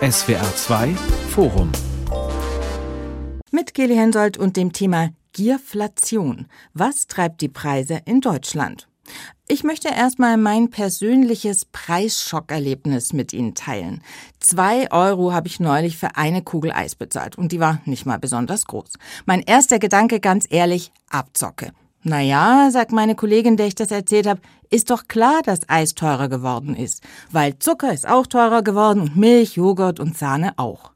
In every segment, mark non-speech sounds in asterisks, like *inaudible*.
SWR 2 Forum mit Geli Hensoldt und dem Thema Gierflation. Was treibt die Preise in Deutschland? Ich möchte erstmal mein persönliches Preisschockerlebnis mit Ihnen teilen. Zwei Euro habe ich neulich für eine Kugel Eis bezahlt und die war nicht mal besonders groß. Mein erster Gedanke, ganz ehrlich, Abzocke. Naja, sagt meine Kollegin, der ich das erzählt habe, ist doch klar, dass Eis teurer geworden ist, weil Zucker ist auch teurer geworden und Milch, Joghurt und Sahne auch.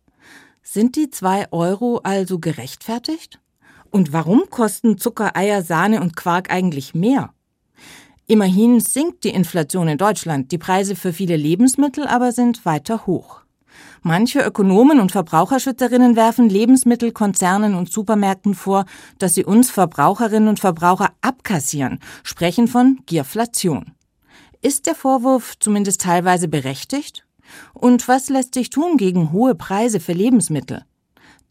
Sind die zwei Euro also gerechtfertigt? Und warum kosten Zucker, Eier, Sahne und Quark eigentlich mehr? Immerhin sinkt die Inflation in Deutschland, die Preise für viele Lebensmittel aber sind weiter hoch. Manche Ökonomen und Verbraucherschützerinnen werfen Lebensmittelkonzernen und Supermärkten vor, dass sie uns Verbraucherinnen und Verbraucher abkassieren, sprechen von Gierflation. Ist der Vorwurf zumindest teilweise berechtigt? Und was lässt sich tun gegen hohe Preise für Lebensmittel?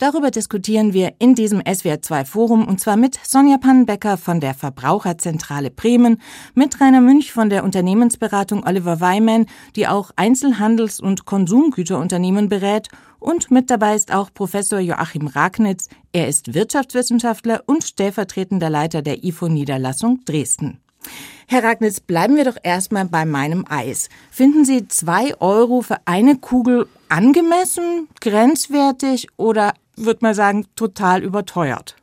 Darüber diskutieren wir in diesem SWR2 Forum und zwar mit Sonja Pannenbecker von der Verbraucherzentrale Bremen, mit Rainer Münch von der Unternehmensberatung Oliver Weimann, die auch Einzelhandels- und Konsumgüterunternehmen berät und mit dabei ist auch Professor Joachim Ragnitz. Er ist Wirtschaftswissenschaftler und stellvertretender Leiter der IFO Niederlassung Dresden. Herr Ragnitz, bleiben wir doch erstmal bei meinem Eis. Finden Sie zwei Euro für eine Kugel angemessen, grenzwertig oder würde man sagen, total überteuert?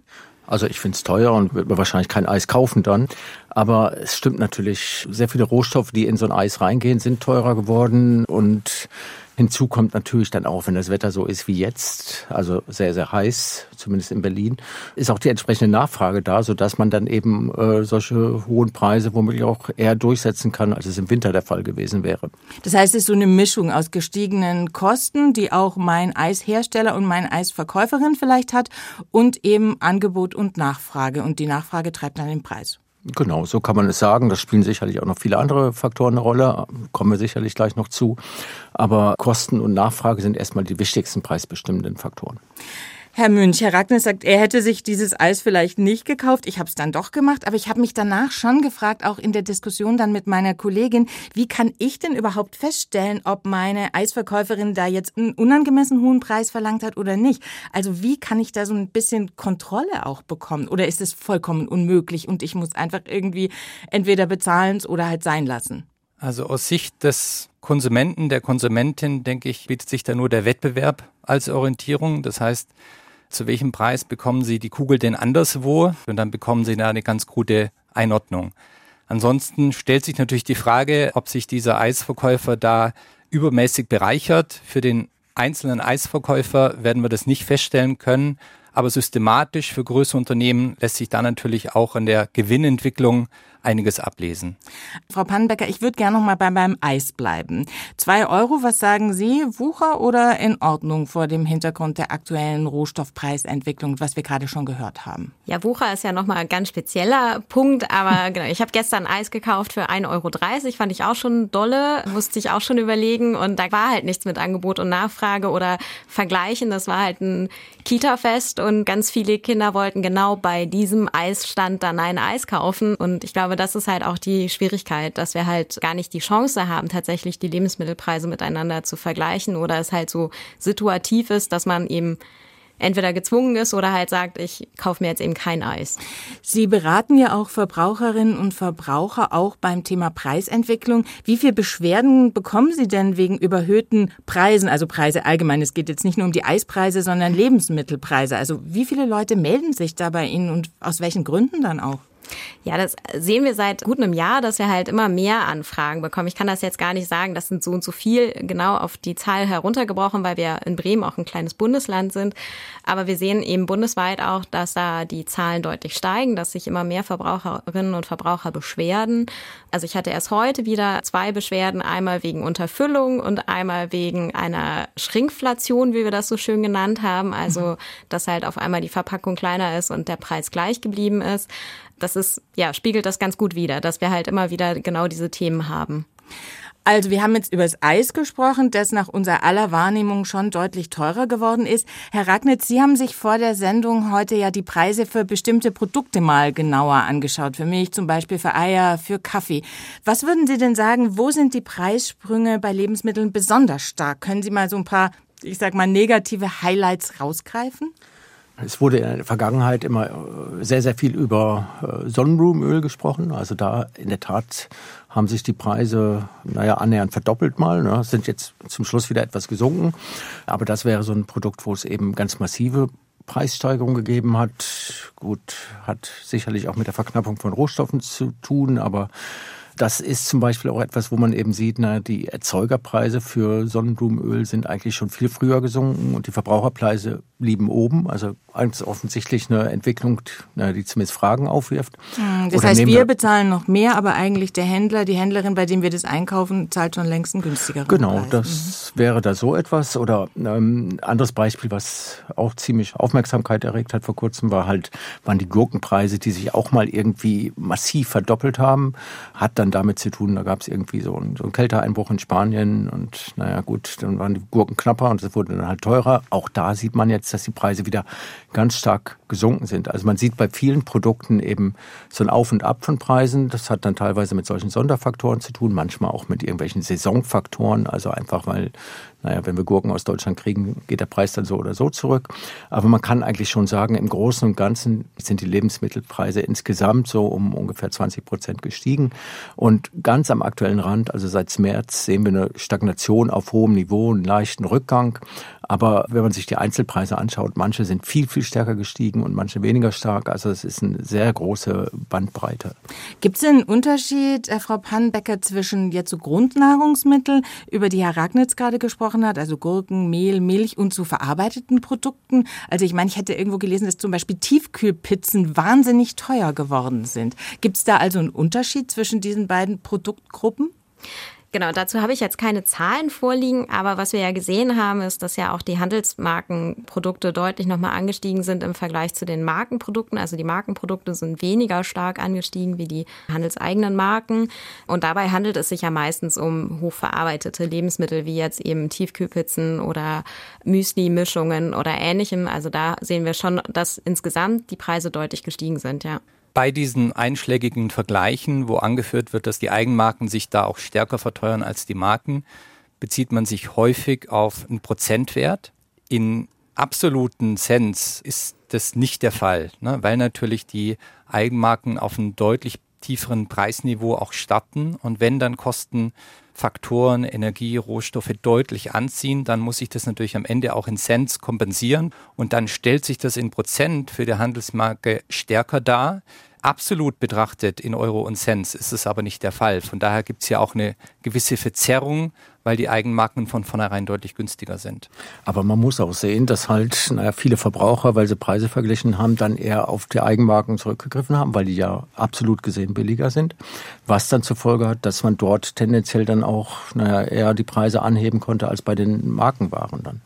Also ich finde es teuer und wird mir wahrscheinlich kein Eis kaufen dann. Aber es stimmt natürlich, sehr viele Rohstoffe, die in so ein Eis reingehen, sind teurer geworden. Und Hinzu kommt natürlich dann auch, wenn das Wetter so ist wie jetzt, also sehr, sehr heiß, zumindest in Berlin, ist auch die entsprechende Nachfrage da, sodass man dann eben äh, solche hohen Preise womöglich auch eher durchsetzen kann, als es im Winter der Fall gewesen wäre. Das heißt, es ist so eine Mischung aus gestiegenen Kosten, die auch mein Eishersteller und meine Eisverkäuferin vielleicht hat, und eben Angebot und Nachfrage. Und die Nachfrage treibt dann den Preis. Genau, so kann man es sagen. Das spielen sicherlich auch noch viele andere Faktoren eine Rolle, kommen wir sicherlich gleich noch zu. Aber Kosten und Nachfrage sind erstmal die wichtigsten preisbestimmenden Faktoren. Herr Münch, Herr Ragnes sagt, er hätte sich dieses Eis vielleicht nicht gekauft. Ich habe es dann doch gemacht, aber ich habe mich danach schon gefragt, auch in der Diskussion dann mit meiner Kollegin, wie kann ich denn überhaupt feststellen, ob meine Eisverkäuferin da jetzt einen unangemessen hohen Preis verlangt hat oder nicht? Also wie kann ich da so ein bisschen Kontrolle auch bekommen? Oder ist es vollkommen unmöglich und ich muss einfach irgendwie entweder bezahlen oder halt sein lassen? Also aus Sicht des Konsumenten, der Konsumentin, denke ich, bietet sich da nur der Wettbewerb als Orientierung. Das heißt, zu welchem Preis bekommen Sie die Kugel denn anderswo? Und dann bekommen Sie da eine ganz gute Einordnung. Ansonsten stellt sich natürlich die Frage, ob sich dieser Eisverkäufer da übermäßig bereichert. Für den einzelnen Eisverkäufer werden wir das nicht feststellen können. Aber systematisch für größere Unternehmen lässt sich da natürlich auch an der Gewinnentwicklung einiges ablesen. Frau Pannenbecker, ich würde gerne noch mal bei meinem Eis bleiben. Zwei Euro, was sagen Sie? Wucher oder in Ordnung vor dem Hintergrund der aktuellen Rohstoffpreisentwicklung, was wir gerade schon gehört haben? Ja, Wucher ist ja noch mal ein ganz spezieller Punkt, aber *laughs* genau, ich habe gestern Eis gekauft für 1,30 Euro, fand ich auch schon dolle, musste ich auch schon überlegen und da war halt nichts mit Angebot und Nachfrage oder Vergleichen, das war halt ein Kita-Fest und ganz viele Kinder wollten genau bei diesem Eisstand dann ein Eis kaufen und ich glaube, glaube, das ist halt auch die Schwierigkeit, dass wir halt gar nicht die Chance haben, tatsächlich die Lebensmittelpreise miteinander zu vergleichen oder es halt so situativ ist, dass man eben entweder gezwungen ist oder halt sagt, ich kaufe mir jetzt eben kein Eis. Sie beraten ja auch Verbraucherinnen und Verbraucher auch beim Thema Preisentwicklung. Wie viele Beschwerden bekommen Sie denn wegen überhöhten Preisen, also Preise allgemein? Es geht jetzt nicht nur um die Eispreise, sondern Lebensmittelpreise. Also wie viele Leute melden sich da bei Ihnen und aus welchen Gründen dann auch? Ja, das sehen wir seit gut einem Jahr, dass wir halt immer mehr Anfragen bekommen. Ich kann das jetzt gar nicht sagen, das sind so und so viel genau auf die Zahl heruntergebrochen, weil wir in Bremen auch ein kleines Bundesland sind. Aber wir sehen eben bundesweit auch, dass da die Zahlen deutlich steigen, dass sich immer mehr Verbraucherinnen und Verbraucher beschwerden. Also ich hatte erst heute wieder zwei Beschwerden, einmal wegen Unterfüllung und einmal wegen einer Schrinkflation, wie wir das so schön genannt haben. Also, dass halt auf einmal die Verpackung kleiner ist und der Preis gleich geblieben ist das ist, ja, spiegelt das ganz gut wider, dass wir halt immer wieder genau diese Themen haben. Also wir haben jetzt über das Eis gesprochen, das nach unserer aller Wahrnehmung schon deutlich teurer geworden ist. Herr Ragnitz, Sie haben sich vor der Sendung heute ja die Preise für bestimmte Produkte mal genauer angeschaut. Für Milch zum Beispiel, für Eier, für Kaffee. Was würden Sie denn sagen, wo sind die Preissprünge bei Lebensmitteln besonders stark? Können Sie mal so ein paar, ich sag mal, negative Highlights rausgreifen? Es wurde in der Vergangenheit immer äh, sehr, sehr viel über äh, Sonnenblumenöl gesprochen. Also da in der Tat haben sich die Preise, naja, annähernd verdoppelt mal, ne, sind jetzt zum Schluss wieder etwas gesunken. Aber das wäre so ein Produkt, wo es eben ganz massive Preissteigerung gegeben hat. Gut, hat sicherlich auch mit der Verknappung von Rohstoffen zu tun, aber das ist zum Beispiel auch etwas, wo man eben sieht, na, die Erzeugerpreise für Sonnenblumenöl sind eigentlich schon viel früher gesunken und die Verbraucherpreise blieben oben. Also ganz offensichtlich eine Entwicklung, die zumindest Fragen aufwirft. Hm, das Oder heißt, wir bezahlen noch mehr, aber eigentlich der Händler, die Händlerin, bei dem wir das einkaufen, zahlt schon längst einen günstigeren Genau, Preis. das mhm. wäre da so etwas. Oder ähm, anderes Beispiel, was auch ziemlich Aufmerksamkeit erregt hat vor kurzem, war halt, waren die Gurkenpreise, die sich auch mal irgendwie massiv verdoppelt haben. Hat dann damit zu tun, da gab es irgendwie so einen, so einen Kälteeinbruch in Spanien und naja gut, dann waren die Gurken knapper und es wurde dann halt teurer. Auch da sieht man jetzt, dass die Preise wieder ganz stark gesunken sind. Also man sieht bei vielen Produkten eben so ein Auf und Ab von Preisen. Das hat dann teilweise mit solchen Sonderfaktoren zu tun, manchmal auch mit irgendwelchen Saisonfaktoren, also einfach weil naja, wenn wir Gurken aus Deutschland kriegen, geht der Preis dann so oder so zurück. Aber man kann eigentlich schon sagen, im Großen und Ganzen sind die Lebensmittelpreise insgesamt so um ungefähr 20 Prozent gestiegen. Und ganz am aktuellen Rand, also seit März, sehen wir eine Stagnation auf hohem Niveau, einen leichten Rückgang. Aber wenn man sich die Einzelpreise anschaut, manche sind viel, viel stärker gestiegen und manche weniger stark. Also es ist eine sehr große Bandbreite. Gibt es einen Unterschied, äh, Frau Pannbecker, zwischen jetzt so Grundnahrungsmittel, über die Herr Ragnitz gerade gesprochen hat, also Gurken, Mehl, Milch und zu verarbeiteten Produkten? Also ich meine, ich hätte irgendwo gelesen, dass zum Beispiel Tiefkühlpizzen wahnsinnig teuer geworden sind. Gibt es da also einen Unterschied zwischen diesen beiden Produktgruppen? Genau, dazu habe ich jetzt keine Zahlen vorliegen, aber was wir ja gesehen haben, ist, dass ja auch die Handelsmarkenprodukte deutlich nochmal angestiegen sind im Vergleich zu den Markenprodukten. Also die Markenprodukte sind weniger stark angestiegen wie die handelseigenen Marken. Und dabei handelt es sich ja meistens um hochverarbeitete Lebensmittel, wie jetzt eben Tiefkühlpizzen oder Müsli-Mischungen oder ähnlichem. Also da sehen wir schon, dass insgesamt die Preise deutlich gestiegen sind, ja bei diesen einschlägigen Vergleichen, wo angeführt wird, dass die Eigenmarken sich da auch stärker verteuern als die Marken, bezieht man sich häufig auf einen Prozentwert. In absoluten Cents ist das nicht der Fall, ne? weil natürlich die Eigenmarken auf einem deutlich tieferen Preisniveau auch starten. Und wenn dann Kostenfaktoren, Energie, Rohstoffe deutlich anziehen, dann muss sich das natürlich am Ende auch in Cents kompensieren. Und dann stellt sich das in Prozent für die Handelsmarke stärker dar. Absolut betrachtet in Euro und Cents ist es aber nicht der Fall. Von daher gibt es ja auch eine gewisse Verzerrung weil die Eigenmarken von vornherein deutlich günstiger sind. Aber man muss auch sehen, dass halt naja, viele Verbraucher, weil sie Preise verglichen haben, dann eher auf die Eigenmarken zurückgegriffen haben, weil die ja absolut gesehen billiger sind. Was dann zur Folge hat, dass man dort tendenziell dann auch naja, eher die Preise anheben konnte als bei den Markenwaren dann.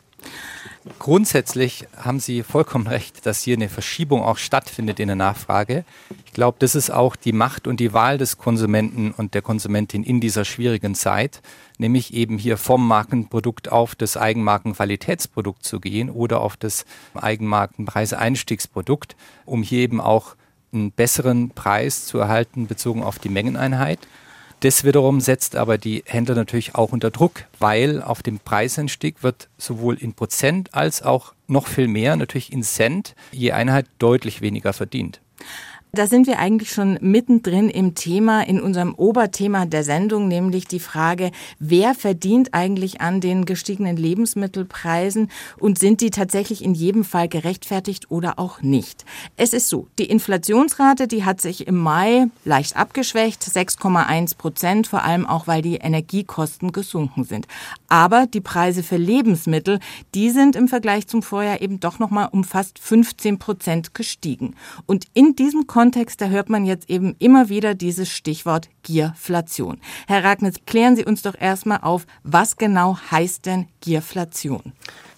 Grundsätzlich haben Sie vollkommen recht, dass hier eine Verschiebung auch stattfindet in der Nachfrage. Ich glaube, das ist auch die Macht und die Wahl des Konsumenten und der Konsumentin in dieser schwierigen Zeit, nämlich eben hier vom Markenprodukt auf das Eigenmarkenqualitätsprodukt zu gehen oder auf das Eigenmarkenpreiseinstiegsprodukt, um hier eben auch einen besseren Preis zu erhalten bezogen auf die Mengeneinheit. Das wiederum setzt aber die Händler natürlich auch unter Druck, weil auf dem Preisanstieg wird sowohl in Prozent als auch noch viel mehr, natürlich in Cent, je Einheit deutlich weniger verdient. Da sind wir eigentlich schon mittendrin im Thema, in unserem Oberthema der Sendung, nämlich die Frage, wer verdient eigentlich an den gestiegenen Lebensmittelpreisen und sind die tatsächlich in jedem Fall gerechtfertigt oder auch nicht? Es ist so, die Inflationsrate, die hat sich im Mai leicht abgeschwächt, 6,1 Prozent, vor allem auch, weil die Energiekosten gesunken sind. Aber die Preise für Lebensmittel, die sind im Vergleich zum Vorjahr eben doch nochmal um fast 15 Prozent gestiegen. Und in diesem Kontext da hört man jetzt eben immer wieder dieses Stichwort Gierflation. Herr Ragnitz, klären Sie uns doch erstmal auf, was genau heißt denn Gierflation?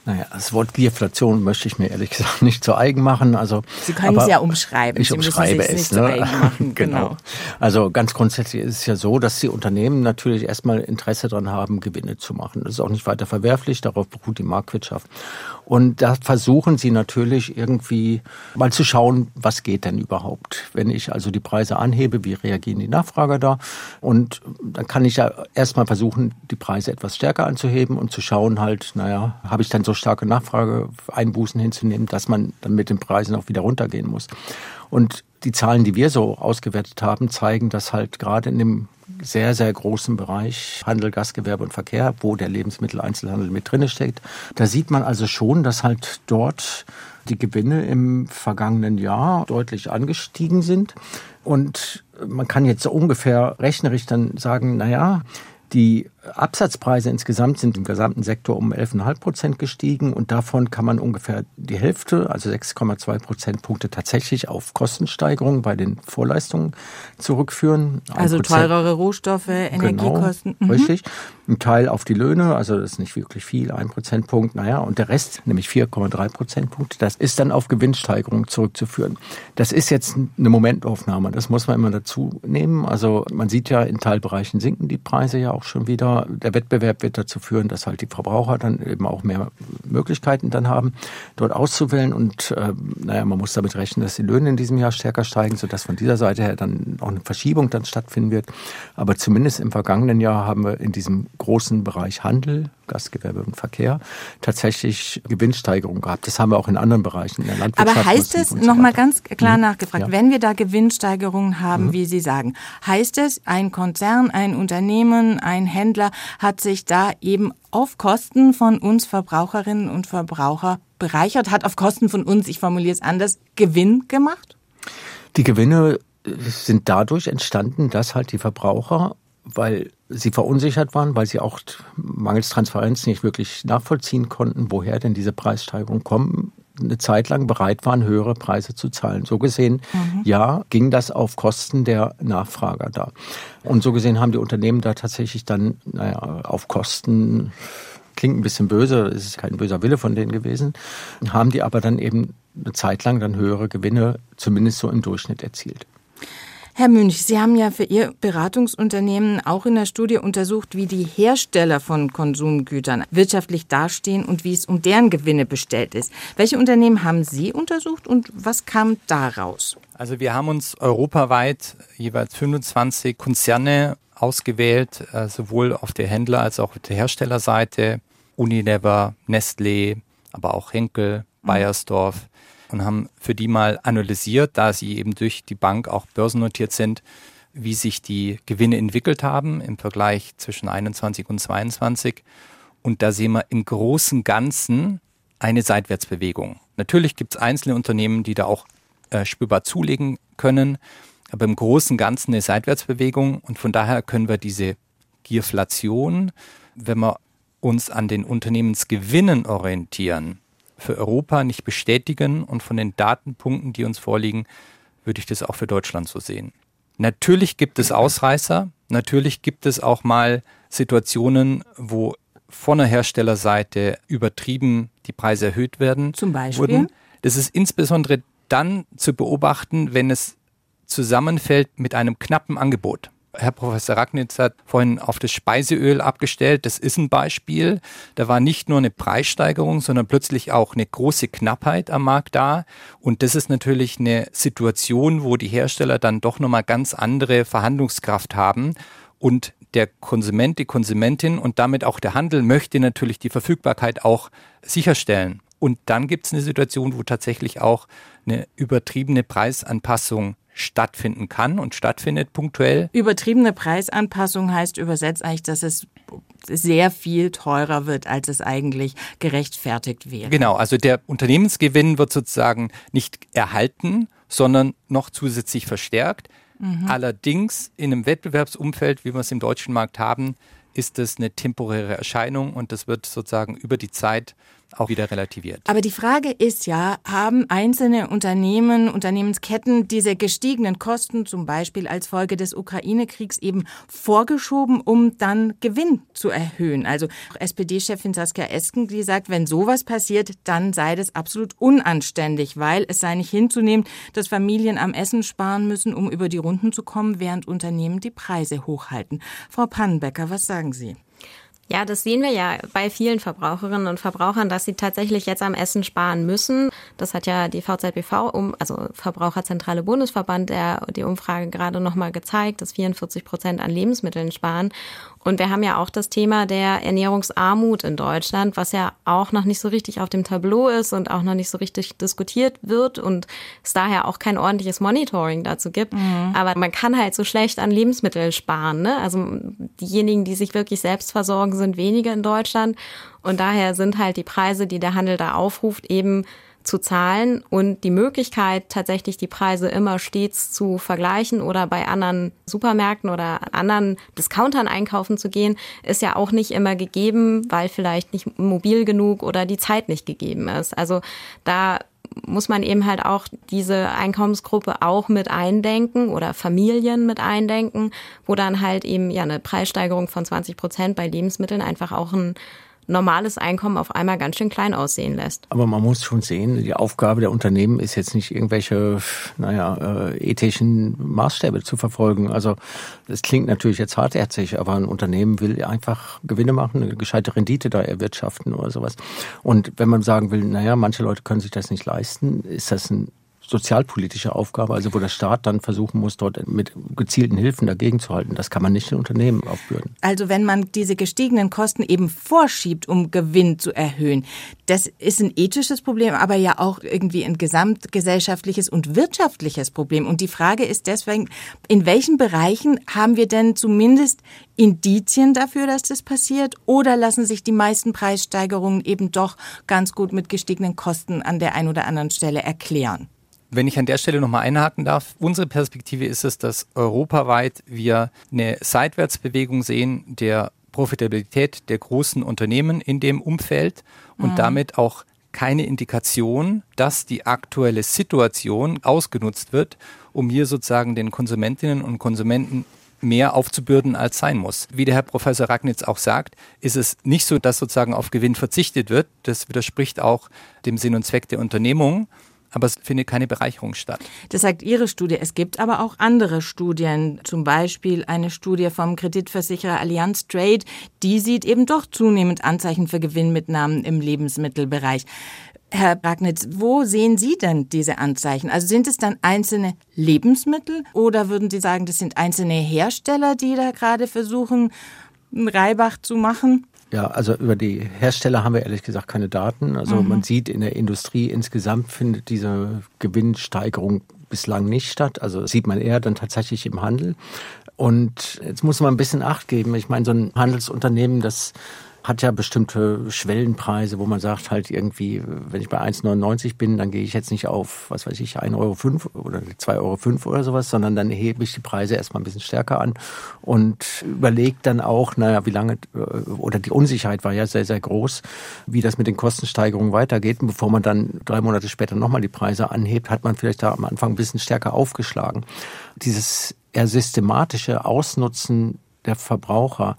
Naja, das Wort Gierflation möchte ich mir ehrlich gesagt nicht zu eigen machen. Also, Sie können es ja umschreiben. Ich Sie umschreibe es. nicht Ne? zu eigen machen. *laughs* genau. genau. Also ganz grundsätzlich ist es ja so, dass die Unternehmen natürlich erstmal Interesse daran haben, Gewinne zu machen. Das ist auch nicht weiter verwerflich, darauf beruht die Marktwirtschaft. Und da versuchen sie natürlich irgendwie mal zu schauen, was geht denn überhaupt. Wenn ich also die Preise anhebe, wie reagieren die Nachfrager da? Und dann kann ich ja erstmal versuchen, die Preise etwas stärker anzuheben und zu schauen halt, naja, habe ich dann so starke Nachfrageeinbußen hinzunehmen, dass man dann mit den Preisen auch wieder runtergehen muss. Und die Zahlen, die wir so ausgewertet haben, zeigen, dass halt gerade in dem sehr, sehr großen Bereich Handel, Gastgewerbe und Verkehr, wo der Lebensmitteleinzelhandel mit drinne steckt. Da sieht man also schon, dass halt dort die Gewinne im vergangenen Jahr deutlich angestiegen sind. Und man kann jetzt so ungefähr rechnerisch dann sagen, na ja, die Absatzpreise insgesamt sind im gesamten Sektor um 11,5 Prozent gestiegen und davon kann man ungefähr die Hälfte, also 6,2 Prozentpunkte tatsächlich auf Kostensteigerungen bei den Vorleistungen zurückführen. Also teurere Rohstoffe, Energiekosten. Genau, Mhm. richtig. Ein Teil auf die Löhne, also das ist nicht wirklich viel, ein Prozentpunkt, naja, und der Rest, nämlich 4,3 Prozentpunkte, das ist dann auf Gewinnsteigerung zurückzuführen. Das ist jetzt eine Momentaufnahme, das muss man immer dazu nehmen. Also man sieht ja, in Teilbereichen sinken die Preise ja auch schon wieder. Der Wettbewerb wird dazu führen, dass halt die Verbraucher dann eben auch mehr Möglichkeiten dann haben, dort auszuwählen. Und äh, naja, man muss damit rechnen, dass die Löhne in diesem Jahr stärker steigen, sodass von dieser Seite her dann auch eine Verschiebung dann stattfinden wird. Aber zumindest im vergangenen Jahr haben wir in diesem großen Bereich Handel, Gastgewerbe und Verkehr tatsächlich Gewinnsteigerung gehabt. Das haben wir auch in anderen Bereichen, in der Landwirtschaft. Aber heißt es, so nochmal ganz klar Mhm. nachgefragt, Ja. Mhm. wenn wir da Gewinnsteigerungen haben, wie Sie sagen, heißt es, ein Konzern, ein Unternehmen, ein Händler hat sich da eben auf Kosten von uns Verbraucherinnen und Verbraucher bereichert, hat auf Kosten von uns, ich formuliere es anders, Gewinn gemacht? Die Gewinne sind dadurch entstanden, dass halt die Verbraucher, weil sie verunsichert waren, weil sie auch mangels Transparenz nicht wirklich nachvollziehen konnten, woher denn diese Preissteigerungen kommen, eine Zeit lang bereit waren, höhere Preise zu zahlen. So gesehen, ja, ging das auf Kosten der Nachfrager da. Und so gesehen haben die Unternehmen da tatsächlich dann, naja, auf Kosten klingt ein bisschen böse, es ist kein böser Wille von denen gewesen, haben die aber dann eben eine Zeit lang dann höhere Gewinne, zumindest so im Durchschnitt erzielt. Herr Münch, Sie haben ja für Ihr Beratungsunternehmen auch in der Studie untersucht, wie die Hersteller von Konsumgütern wirtschaftlich dastehen und wie es um deren Gewinne bestellt ist. Welche Unternehmen haben Sie untersucht und was kam daraus? Also wir haben uns europaweit jeweils 25 Konzerne ausgewählt, äh, sowohl auf der Händler- als auch auf der Herstellerseite. Unilever, Nestlé, aber auch Henkel, Bayersdorf und haben für die mal analysiert, da sie eben durch die Bank auch börsennotiert sind, wie sich die Gewinne entwickelt haben im Vergleich zwischen 21 und 22. Und da sehen wir im großen Ganzen eine Seitwärtsbewegung. Natürlich gibt es einzelne Unternehmen, die da auch äh, spürbar zulegen können, aber im großen Ganzen eine Seitwärtsbewegung und von daher können wir diese Gierflation, wenn wir uns an den Unternehmensgewinnen orientieren, für Europa nicht bestätigen und von den Datenpunkten, die uns vorliegen, würde ich das auch für Deutschland so sehen. Natürlich gibt es Ausreißer, natürlich gibt es auch mal Situationen, wo von der Herstellerseite übertrieben die Preise erhöht werden. Zum Beispiel? Wurden. Das ist insbesondere dann zu beobachten, wenn es zusammenfällt mit einem knappen Angebot. Herr Professor Ragnitz hat vorhin auf das Speiseöl abgestellt. Das ist ein Beispiel. Da war nicht nur eine Preissteigerung, sondern plötzlich auch eine große Knappheit am Markt da. Und das ist natürlich eine Situation, wo die Hersteller dann doch nochmal ganz andere Verhandlungskraft haben. Und der Konsument, die Konsumentin und damit auch der Handel möchte natürlich die Verfügbarkeit auch sicherstellen. Und dann gibt es eine Situation, wo tatsächlich auch eine übertriebene Preisanpassung stattfinden kann und stattfindet punktuell. Übertriebene Preisanpassung heißt übersetzt eigentlich, dass es sehr viel teurer wird, als es eigentlich gerechtfertigt wäre. Genau, also der Unternehmensgewinn wird sozusagen nicht erhalten, sondern noch zusätzlich verstärkt. Allerdings in einem Wettbewerbsumfeld, wie wir es im deutschen Markt haben, ist das eine temporäre Erscheinung und das wird sozusagen über die Zeit auch wieder relativiert. Aber die Frage ist ja, haben einzelne Unternehmen, Unternehmensketten diese gestiegenen Kosten zum Beispiel als Folge des Ukraine-Kriegs eben vorgeschoben, um dann Gewinn zu erhöhen? Also SPD-Chefin Saskia Esken, die sagt, wenn sowas passiert, dann sei das absolut unanständig, weil es sei nicht hinzunehmen, dass Familien am Essen sparen müssen, um über die Runden zu kommen, während Unternehmen die Preise hochhalten. Frau Pannenbecker, was sagen Sie? Ja, das sehen wir ja bei vielen Verbraucherinnen und Verbrauchern, dass sie tatsächlich jetzt am Essen sparen müssen. Das hat ja die VZBV, um, also Verbraucherzentrale Bundesverband, der die Umfrage gerade nochmal gezeigt, dass 44 Prozent an Lebensmitteln sparen. Und wir haben ja auch das Thema der Ernährungsarmut in Deutschland, was ja auch noch nicht so richtig auf dem Tableau ist und auch noch nicht so richtig diskutiert wird und es daher auch kein ordentliches Monitoring dazu gibt. Mhm. Aber man kann halt so schlecht an Lebensmitteln sparen. Ne? Also diejenigen, die sich wirklich selbst versorgen, sind wenige in Deutschland. Und daher sind halt die Preise, die der Handel da aufruft, eben zu zahlen und die Möglichkeit, tatsächlich die Preise immer stets zu vergleichen oder bei anderen Supermärkten oder anderen Discountern einkaufen zu gehen, ist ja auch nicht immer gegeben, weil vielleicht nicht mobil genug oder die Zeit nicht gegeben ist. Also da muss man eben halt auch diese Einkommensgruppe auch mit eindenken oder Familien mit eindenken, wo dann halt eben ja eine Preissteigerung von 20 Prozent bei Lebensmitteln einfach auch ein normales Einkommen auf einmal ganz schön klein aussehen lässt. Aber man muss schon sehen, die Aufgabe der Unternehmen ist jetzt nicht irgendwelche, naja, äh, ethischen Maßstäbe zu verfolgen. Also das klingt natürlich jetzt hartherzig, aber ein Unternehmen will einfach Gewinne machen, eine gescheite Rendite da erwirtschaften oder sowas. Und wenn man sagen will, naja, manche Leute können sich das nicht leisten, ist das ein sozialpolitische Aufgabe, also wo der Staat dann versuchen muss, dort mit gezielten Hilfen dagegen zu halten. Das kann man nicht den Unternehmen aufbürden. Also wenn man diese gestiegenen Kosten eben vorschiebt, um Gewinn zu erhöhen, das ist ein ethisches Problem, aber ja auch irgendwie ein gesamtgesellschaftliches und wirtschaftliches Problem. Und die Frage ist deswegen, in welchen Bereichen haben wir denn zumindest Indizien dafür, dass das passiert? Oder lassen sich die meisten Preissteigerungen eben doch ganz gut mit gestiegenen Kosten an der einen oder anderen Stelle erklären? Wenn ich an der Stelle nochmal einhaken darf, unsere Perspektive ist es, dass europaweit wir eine Seitwärtsbewegung sehen der Profitabilität der großen Unternehmen in dem Umfeld und mhm. damit auch keine Indikation, dass die aktuelle Situation ausgenutzt wird, um hier sozusagen den Konsumentinnen und Konsumenten mehr aufzubürden, als sein muss. Wie der Herr Professor Ragnitz auch sagt, ist es nicht so, dass sozusagen auf Gewinn verzichtet wird. Das widerspricht auch dem Sinn und Zweck der Unternehmung aber es findet keine Bereicherung statt. Das sagt Ihre Studie. Es gibt aber auch andere Studien, zum Beispiel eine Studie vom Kreditversicherer Allianz Trade, die sieht eben doch zunehmend Anzeichen für Gewinnmitnahmen im Lebensmittelbereich. Herr Bragnitz, wo sehen Sie denn diese Anzeichen? Also sind es dann einzelne Lebensmittel oder würden Sie sagen, das sind einzelne Hersteller, die da gerade versuchen, einen Reibach zu machen? Ja, also über die Hersteller haben wir ehrlich gesagt keine Daten. Also mhm. man sieht in der Industrie insgesamt findet diese Gewinnsteigerung bislang nicht statt. Also sieht man eher dann tatsächlich im Handel. Und jetzt muss man ein bisschen Acht geben. Ich meine, so ein Handelsunternehmen, das hat ja bestimmte Schwellenpreise, wo man sagt halt irgendwie, wenn ich bei 1,99 bin, dann gehe ich jetzt nicht auf, was weiß ich, 1,05 Euro oder 2,05 Euro oder sowas, sondern dann hebe ich die Preise erstmal ein bisschen stärker an und überlege dann auch, naja, wie lange, äh, oder die Unsicherheit war ja sehr, sehr groß, wie das mit den Kostensteigerungen weitergeht. Und bevor man dann drei Monate später nochmal die Preise anhebt, hat man vielleicht da am Anfang ein bisschen stärker aufgeschlagen. Dieses eher systematische Ausnutzen der Verbraucher,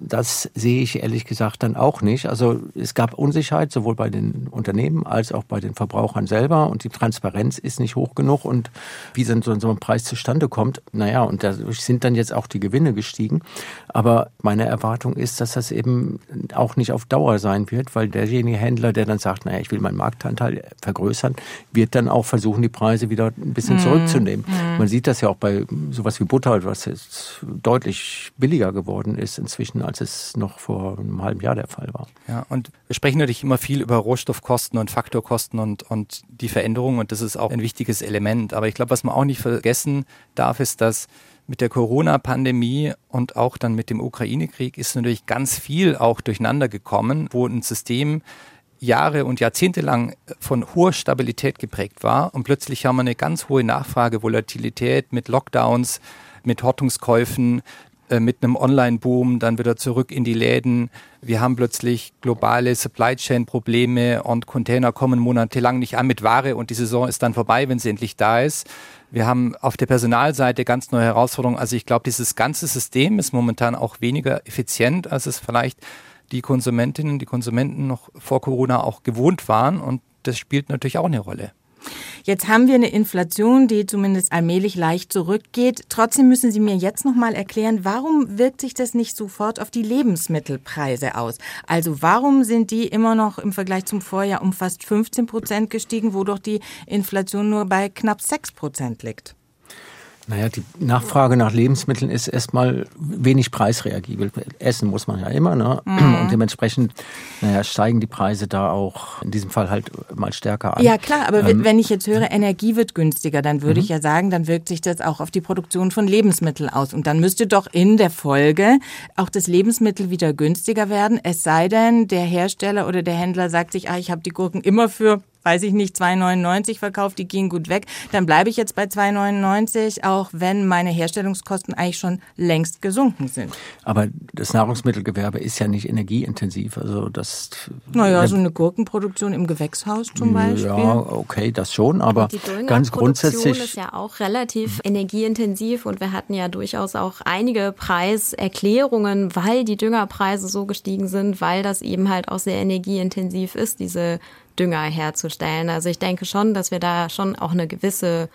das sehe ich ehrlich gesagt dann auch nicht. Also es gab Unsicherheit sowohl bei den Unternehmen als auch bei den Verbrauchern selber und die Transparenz ist nicht hoch genug und wie dann so, ein Preis zustande kommt, naja, und da sind dann jetzt auch die Gewinne gestiegen. Aber meine Erwartung ist, dass das eben auch nicht auf Dauer sein wird, weil derjenige Händler, der dann sagt, naja, ich will meinen Marktanteil vergrößern, wird dann auch versuchen, die Preise wieder ein bisschen mhm. zurückzunehmen. Mhm. Man sieht das ja auch bei sowas wie Butter, was jetzt deutlich billiger geworden ist inzwischen als es noch vor einem halben Jahr der Fall war. Ja, und wir sprechen natürlich immer viel über Rohstoffkosten und Faktorkosten und, und die Veränderungen und das ist auch ein wichtiges Element. Aber ich glaube, was man auch nicht vergessen darf, ist, dass mit der Corona-Pandemie und auch dann mit dem Ukraine-Krieg ist natürlich ganz viel auch durcheinander gekommen, wo ein System Jahre und Jahrzehnte lang von hoher Stabilität geprägt war und plötzlich haben wir eine ganz hohe Nachfrage, Volatilität mit Lockdowns, mit Hortungskäufen, mit einem Online-Boom dann wieder zurück in die Läden. Wir haben plötzlich globale Supply Chain-Probleme und Container kommen monatelang nicht an mit Ware und die Saison ist dann vorbei, wenn sie endlich da ist. Wir haben auf der Personalseite ganz neue Herausforderungen. Also ich glaube, dieses ganze System ist momentan auch weniger effizient, als es vielleicht die Konsumentinnen, die Konsumenten noch vor Corona auch gewohnt waren. Und das spielt natürlich auch eine Rolle. Jetzt haben wir eine Inflation, die zumindest allmählich leicht zurückgeht. Trotzdem müssen Sie mir jetzt noch mal erklären, warum wirkt sich das nicht sofort auf die Lebensmittelpreise aus? Also warum sind die immer noch im Vergleich zum Vorjahr um fast 15 Prozent gestiegen, wo doch die Inflation nur bei knapp 6 Prozent liegt? Naja, die Nachfrage nach Lebensmitteln ist erstmal wenig preisreagibel. Essen muss man ja immer, ne? Mhm. Und dementsprechend, naja, steigen die Preise da auch in diesem Fall halt mal stärker an. Ja, klar, aber ähm, wenn ich jetzt höre, Energie wird günstiger, dann würde mhm. ich ja sagen, dann wirkt sich das auch auf die Produktion von Lebensmitteln aus. Und dann müsste doch in der Folge auch das Lebensmittel wieder günstiger werden. Es sei denn, der Hersteller oder der Händler sagt sich, ah, ich habe die Gurken immer für weiß ich nicht, 2,99 verkauft, die gingen gut weg, dann bleibe ich jetzt bei 2,99, auch wenn meine Herstellungskosten eigentlich schon längst gesunken sind. Aber das Nahrungsmittelgewerbe ist ja nicht energieintensiv, also das... Naja, so eine Gurkenproduktion im Gewächshaus zum Beispiel. Ja, okay, das schon, aber ganz grundsätzlich... Die ist ja auch relativ energieintensiv und wir hatten ja durchaus auch einige Preiserklärungen, weil die Düngerpreise so gestiegen sind, weil das eben halt auch sehr energieintensiv ist, diese Dünger herzustellen. Also ich denke schon, dass wir da schon auch eine gewisse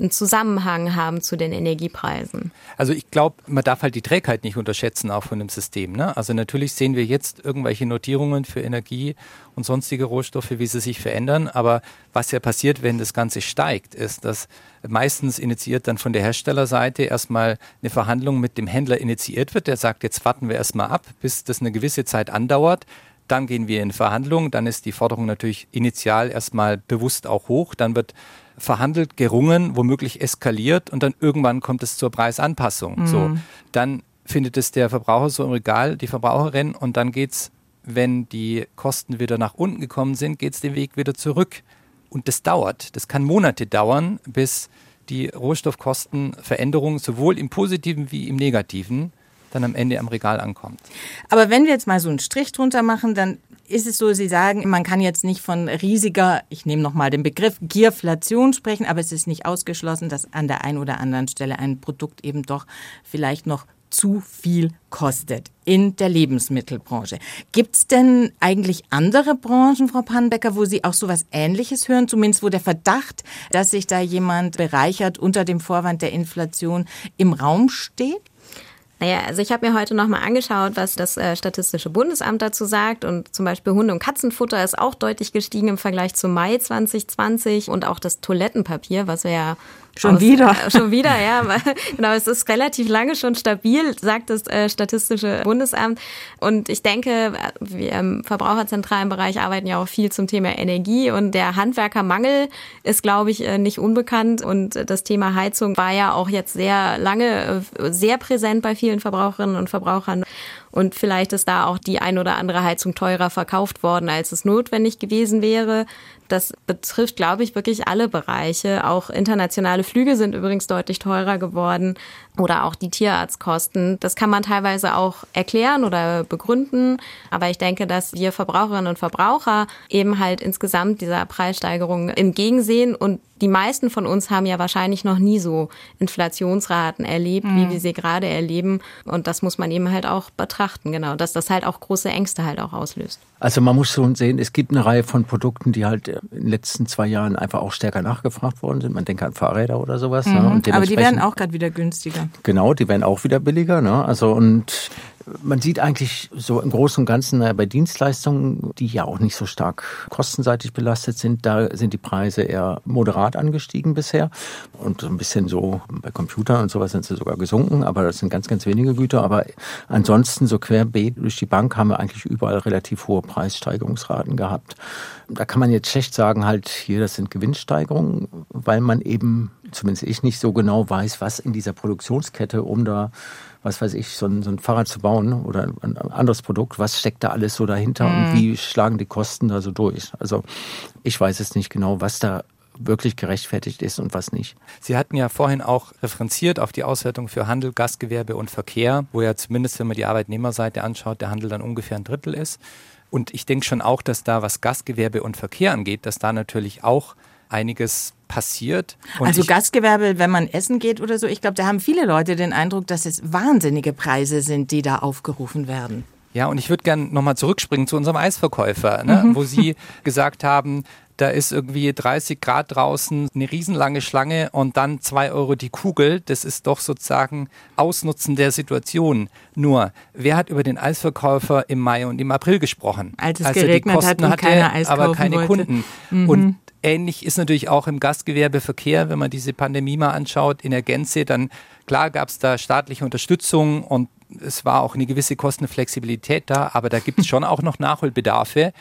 einen Zusammenhang haben zu den Energiepreisen. Also ich glaube, man darf halt die Trägheit nicht unterschätzen, auch von dem System. Ne? Also natürlich sehen wir jetzt irgendwelche Notierungen für Energie und sonstige Rohstoffe, wie sie sich verändern. Aber was ja passiert, wenn das Ganze steigt, ist, dass meistens initiiert dann von der Herstellerseite erstmal eine Verhandlung mit dem Händler initiiert wird. Der sagt, jetzt warten wir erstmal ab, bis das eine gewisse Zeit andauert. Dann gehen wir in Verhandlungen. Dann ist die Forderung natürlich initial erstmal bewusst auch hoch. Dann wird verhandelt, gerungen, womöglich eskaliert und dann irgendwann kommt es zur Preisanpassung. Mhm. So, dann findet es der Verbraucher so im Regal, die Verbraucherin und dann geht's, wenn die Kosten wieder nach unten gekommen sind, geht's den Weg wieder zurück. Und das dauert. Das kann Monate dauern, bis die Rohstoffkostenveränderung sowohl im positiven wie im negativen dann am Ende am Regal ankommt. Aber wenn wir jetzt mal so einen Strich drunter machen, dann ist es so, Sie sagen, man kann jetzt nicht von riesiger, ich nehme nochmal den Begriff Gierflation sprechen, aber es ist nicht ausgeschlossen, dass an der einen oder anderen Stelle ein Produkt eben doch vielleicht noch zu viel kostet in der Lebensmittelbranche. Gibt es denn eigentlich andere Branchen, Frau Pannbecker, wo Sie auch so was Ähnliches hören, zumindest wo der Verdacht, dass sich da jemand bereichert unter dem Vorwand der Inflation im Raum steht? Naja, also ich habe mir heute nochmal angeschaut, was das äh, Statistische Bundesamt dazu sagt. Und zum Beispiel Hunde- und Katzenfutter ist auch deutlich gestiegen im Vergleich zum Mai 2020. Und auch das Toilettenpapier, was wir ja Schon aus, wieder. Äh, *laughs* schon wieder, ja. genau, es ist relativ lange schon stabil, sagt das äh, Statistische Bundesamt. Und ich denke, wir im verbraucherzentralen Bereich arbeiten ja auch viel zum Thema Energie und der Handwerkermangel ist, glaube ich, äh, nicht unbekannt. Und das Thema Heizung war ja auch jetzt sehr lange äh, sehr präsent bei vielen Verbraucherinnen und Verbrauchern. Und vielleicht ist da auch die ein oder andere Heizung teurer verkauft worden, als es notwendig gewesen wäre. Das betrifft, glaube ich, wirklich alle Bereiche. Auch internationale Flüge sind übrigens deutlich teurer geworden oder auch die Tierarztkosten. Das kann man teilweise auch erklären oder begründen. Aber ich denke, dass wir Verbraucherinnen und Verbraucher eben halt insgesamt dieser Preissteigerung entgegensehen und die meisten von uns haben ja wahrscheinlich noch nie so Inflationsraten erlebt, mhm. wie wir sie gerade erleben. Und das muss man eben halt auch betrachten, genau, dass das halt auch große Ängste halt auch auslöst. Also man muss schon sehen, es gibt eine Reihe von Produkten, die halt in den letzten zwei Jahren einfach auch stärker nachgefragt worden sind. Man denkt an Fahrräder oder sowas. Mhm. Ne? Aber die werden auch gerade wieder günstiger. Genau, die werden auch wieder billiger. Ne? Also und man sieht eigentlich so im Großen und Ganzen bei Dienstleistungen, die ja auch nicht so stark kostenseitig belastet sind, da sind die Preise eher moderat angestiegen bisher. Und so ein bisschen so bei Computern und sowas sind sie sogar gesunken, aber das sind ganz, ganz wenige Güter. Aber ansonsten so querbeet durch die Bank haben wir eigentlich überall relativ hohe Preissteigerungsraten gehabt. Da kann man jetzt schlecht sagen, halt hier, das sind Gewinnsteigerungen, weil man eben, zumindest ich nicht so genau weiß, was in dieser Produktionskette, um da was weiß ich, so ein, so ein Fahrrad zu bauen oder ein anderes Produkt, was steckt da alles so dahinter mhm. und wie schlagen die Kosten da so durch? Also ich weiß jetzt nicht genau, was da wirklich gerechtfertigt ist und was nicht. Sie hatten ja vorhin auch referenziert auf die Auswertung für Handel, Gastgewerbe und Verkehr, wo ja zumindest, wenn man die Arbeitnehmerseite anschaut, der Handel dann ungefähr ein Drittel ist. Und ich denke schon auch, dass da, was Gastgewerbe und Verkehr angeht, dass da natürlich auch einiges passiert. Und also Gastgewerbe, wenn man essen geht oder so, ich glaube, da haben viele Leute den Eindruck, dass es wahnsinnige Preise sind, die da aufgerufen werden. Ja, und ich würde gerne nochmal zurückspringen zu unserem Eisverkäufer, ne, mhm. wo Sie *laughs* gesagt haben, da ist irgendwie 30 Grad draußen, eine riesenlange Schlange und dann zwei Euro die Kugel. Das ist doch sozusagen Ausnutzen der Situation. Nur, wer hat über den Eisverkäufer im Mai und im April gesprochen? Als es Als geregnet hat und hatte, keine Eis aber keine wollte. Kunden. Mhm. Und ähnlich ist natürlich auch im Gastgewerbeverkehr, wenn man diese Pandemie mal anschaut, in der Gänze, dann klar gab es da staatliche Unterstützung und es war auch eine gewisse Kostenflexibilität da, aber da gibt es schon auch noch Nachholbedarfe